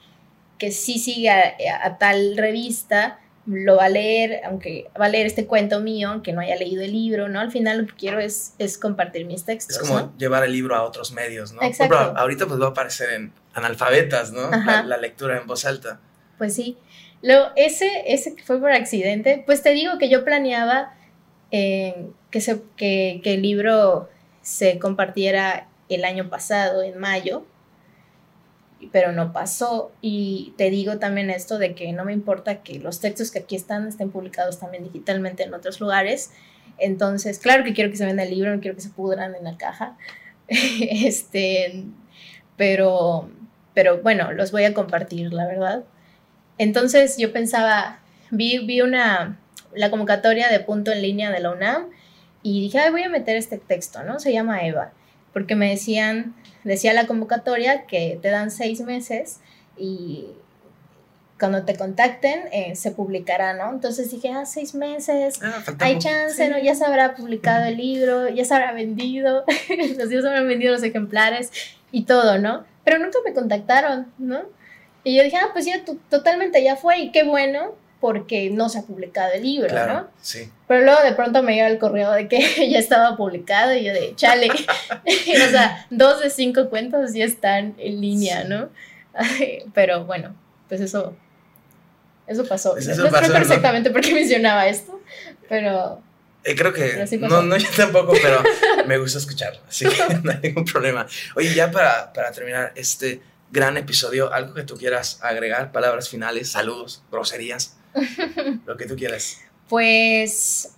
que sí siga a tal revista lo va a leer, aunque va a leer este cuento mío, aunque no haya leído el libro, ¿no? Al final lo que quiero es, es compartir mis textos. Es como llevar el libro a otros medios, ¿no? Exacto. ahorita pues va a aparecer en analfabetas, ¿no? La, lectura en voz alta. Pues sí. Lo, ese, ese que fue por accidente, pues te digo que yo planeaba eh, que, se, que, que el libro se compartiera el año pasado, en mayo, pero no pasó. Y te digo también esto de que no me importa que los textos que aquí están estén publicados también digitalmente en otros lugares. Entonces, claro que quiero que se venda el libro, no quiero que se pudran en la caja. este, pero, pero bueno, los voy a compartir, la verdad. Entonces yo pensaba, vi, vi una, la convocatoria de punto en línea de la UNAM y dije, Ay, voy a meter este texto, ¿no? Se llama Eva, porque me decían, decía la convocatoria que te dan seis meses y cuando te contacten eh, se publicará, ¿no? Entonces dije, ah, seis meses, ah, hay chance, ¿no? Ya se habrá publicado el libro, ya se habrá vendido, los días habrán vendido los ejemplares y todo, ¿no? Pero nunca me contactaron, ¿no? Y yo dije, ah, pues ya totalmente ya fue y qué bueno, porque no se ha publicado el libro, ¿no? Sí. Pero luego de pronto me llega el correo de que ya estaba publicado y yo de, chale, o sea, dos de cinco cuentos ya están en línea, ¿no? Pero bueno, pues eso, eso pasó. Pues no sé exactamente por qué mencionaba esto, pero... Eh, creo que no, no yo tampoco, pero me gusta escucharlo, así que no hay ningún problema. Oye, ya para, para terminar este gran episodio, algo que tú quieras agregar, palabras finales, saludos, groserías. Lo que tú quieras. Pues,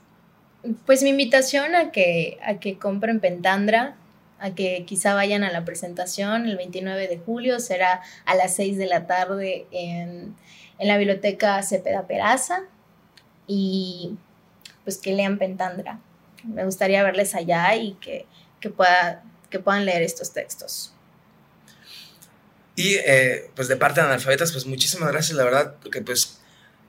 pues mi invitación a que, a que compren Pentandra, a que quizá vayan a la presentación el 29 de julio, será a las 6 de la tarde en, la biblioteca Cepeda Peraza y pues que lean Pentandra. Me gustaría verles allá y que, pueda, que puedan leer estos textos. Y eh, pues de parte de analfabetas, pues muchísimas gracias, la verdad, porque pues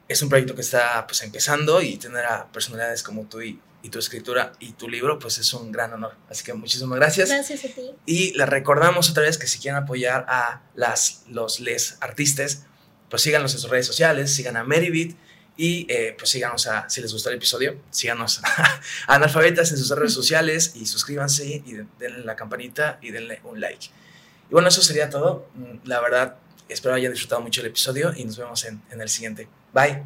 es un proyecto que está pues empezando y tener a personalidades como tú y, tu escritura y tu libro, pues es un gran honor. Así que muchísimas gracias. Gracias a ti. Y les recordamos otra vez que si quieren apoyar a las, los les artistas, pues síganos en sus redes sociales, sigan a Meribit y eh, pues síganos a, si les gustó el episodio, síganos a Analfabetas en sus redes sociales y suscríbanse y denle la campanita y denle un like. Y bueno, eso sería todo. La verdad, espero hayan disfrutado mucho el episodio y nos vemos en, en el siguiente. Bye.